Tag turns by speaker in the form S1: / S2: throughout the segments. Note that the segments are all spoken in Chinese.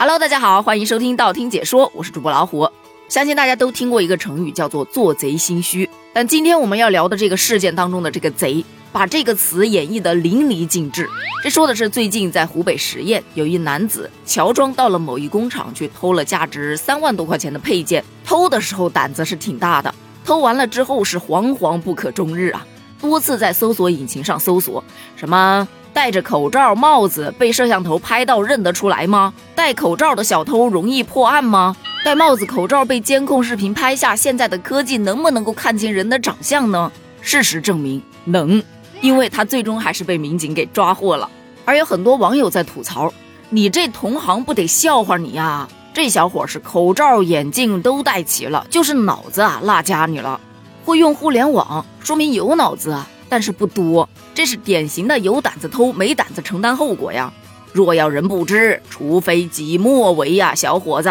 S1: Hello，大家好，欢迎收听道听解说，我是主播老虎。相信大家都听过一个成语，叫做“做贼心虚”。但今天我们要聊的这个事件当中的这个“贼”，把这个词演绎的淋漓尽致。这说的是最近在湖北十堰，有一男子乔装到了某一工厂去偷了价值三万多块钱的配件。偷的时候胆子是挺大的，偷完了之后是惶惶不可终日啊，多次在搜索引擎上搜索什么。戴着口罩、帽子被摄像头拍到认得出来吗？戴口罩的小偷容易破案吗？戴帽子、口罩被监控视频拍下，现在的科技能不能够看清人的长相呢？事实证明能，因为他最终还是被民警给抓获了。而有很多网友在吐槽：“你这同行不得笑话你呀？这小伙是口罩、眼镜都戴齐了，就是脑子啊落家里了。会用互联网，说明有脑子啊。”但是不多，这是典型的有胆子偷，没胆子承担后果呀。若要人不知，除非己莫为呀，小伙子。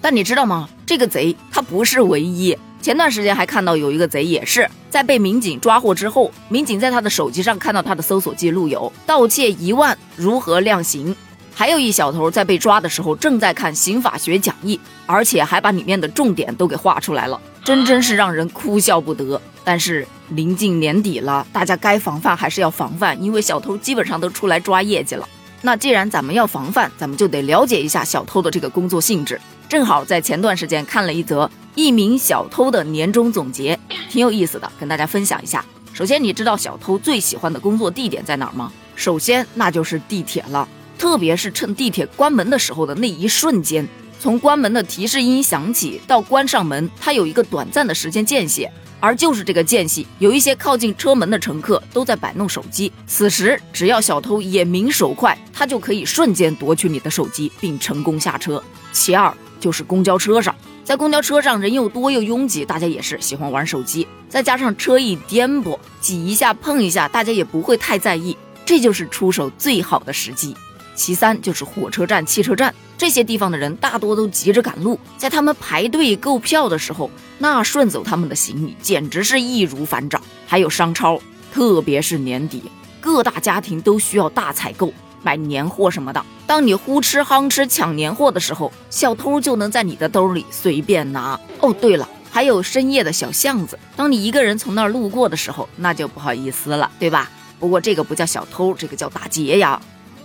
S1: 但你知道吗？这个贼他不是唯一。前段时间还看到有一个贼，也是在被民警抓获之后，民警在他的手机上看到他的搜索记录有盗窃一万，如何量刑？还有一小偷在被抓的时候正在看刑法学讲义，而且还把里面的重点都给画出来了，真真是让人哭笑不得。但是临近年底了，大家该防范还是要防范，因为小偷基本上都出来抓业绩了。那既然咱们要防范，咱们就得了解一下小偷的这个工作性质。正好在前段时间看了一则一名小偷的年终总结，挺有意思的，跟大家分享一下。首先，你知道小偷最喜欢的工作地点在哪儿吗？首先，那就是地铁了，特别是趁地铁关门的时候的那一瞬间，从关门的提示音响起到关上门，它有一个短暂的时间间隙。而就是这个间隙，有一些靠近车门的乘客都在摆弄手机。此时，只要小偷眼明手快，他就可以瞬间夺取你的手机，并成功下车。其二就是公交车上，在公交车上人又多又拥挤，大家也是喜欢玩手机。再加上车一颠簸，挤一下碰一下，大家也不会太在意，这就是出手最好的时机。其三就是火车站、汽车站这些地方的人大多都急着赶路，在他们排队购票的时候，那顺走他们的行李简直是易如反掌。还有商超，特别是年底，各大家庭都需要大采购，买年货什么的。当你呼哧夯哧抢年货的时候，小偷就能在你的兜里随便拿。哦，对了，还有深夜的小巷子，当你一个人从那儿路过的时候，那就不好意思了，对吧？不过这个不叫小偷，这个叫打劫呀。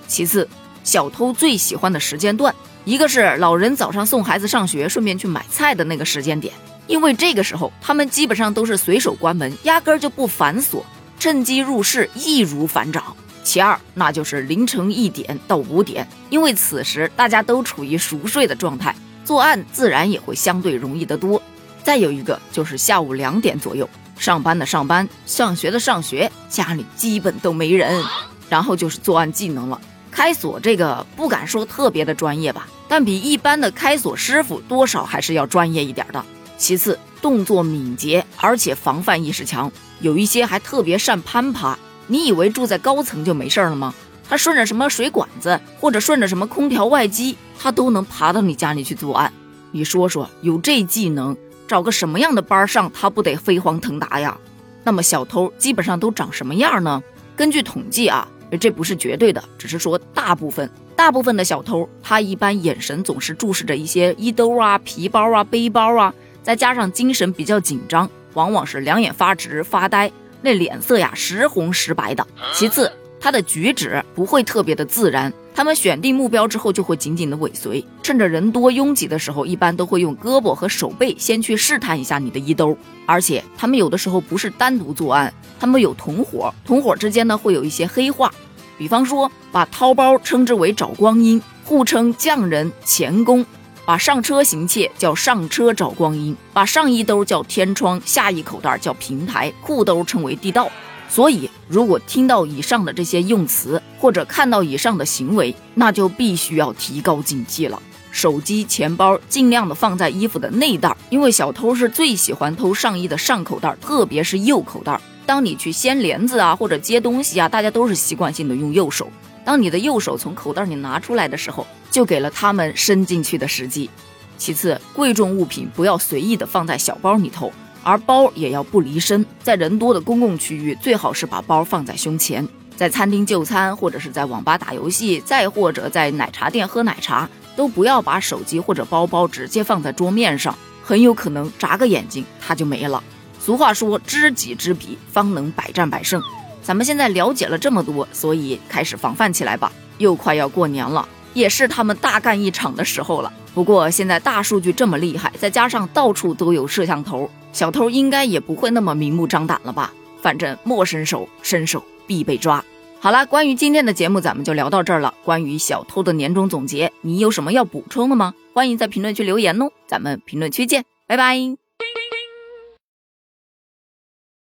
S1: 其次，小偷最喜欢的时间段，一个是老人早上送孩子上学，顺便去买菜的那个时间点，因为这个时候他们基本上都是随手关门，压根儿就不反锁，趁机入室易如反掌。其二，那就是凌晨一点到五点，因为此时大家都处于熟睡的状态，作案自然也会相对容易得多。再有一个就是下午两点左右，上班的上班，上学的上学，家里基本都没人，然后就是作案技能了。开锁这个不敢说特别的专业吧，但比一般的开锁师傅多少还是要专业一点的。其次，动作敏捷，而且防范意识强，有一些还特别善攀爬。你以为住在高层就没事了吗？他顺着什么水管子，或者顺着什么空调外机，他都能爬到你家里去作案。你说说，有这技能，找个什么样的班上，他不得飞黄腾达呀？那么小偷基本上都长什么样呢？根据统计啊。这不是绝对的，只是说大部分大部分的小偷，他一般眼神总是注视着一些衣兜啊、皮包啊、背包啊，再加上精神比较紧张，往往是两眼发直发呆，那脸色呀时红时白的。其次，他的举止不会特别的自然，他们选定目标之后就会紧紧的尾随，趁着人多拥挤的时候，一般都会用胳膊和手背先去试探一下你的衣兜，而且他们有的时候不是单独作案。他们有同伙，同伙之间呢会有一些黑话，比方说把掏包称之为找光阴，互称匠人、钳工；把上车行窃叫上车找光阴，把上衣兜叫天窗，下衣口袋叫平台，裤兜称为地道。所以，如果听到以上的这些用词，或者看到以上的行为，那就必须要提高警惕了。手机、钱包尽量的放在衣服的内袋，因为小偷是最喜欢偷上衣的上口袋，特别是右口袋。当你去掀帘子啊，或者接东西啊，大家都是习惯性的用右手。当你的右手从口袋里拿出来的时候，就给了他们伸进去的时机。其次，贵重物品不要随意的放在小包里头，而包也要不离身。在人多的公共区域，最好是把包放在胸前。在餐厅就餐，或者是在网吧打游戏，再或者在奶茶店喝奶茶，都不要把手机或者包包直接放在桌面上，很有可能眨个眼睛它就没了。俗话说，知己知彼，方能百战百胜。咱们现在了解了这么多，所以开始防范起来吧。又快要过年了，也是他们大干一场的时候了。不过现在大数据这么厉害，再加上到处都有摄像头，小偷应该也不会那么明目张胆了吧？反正莫伸手，伸手必被抓。好了，关于今天的节目，咱们就聊到这儿了。关于小偷的年终总结，你有什么要补充的吗？欢迎在评论区留言哦，咱们评论区见，拜拜。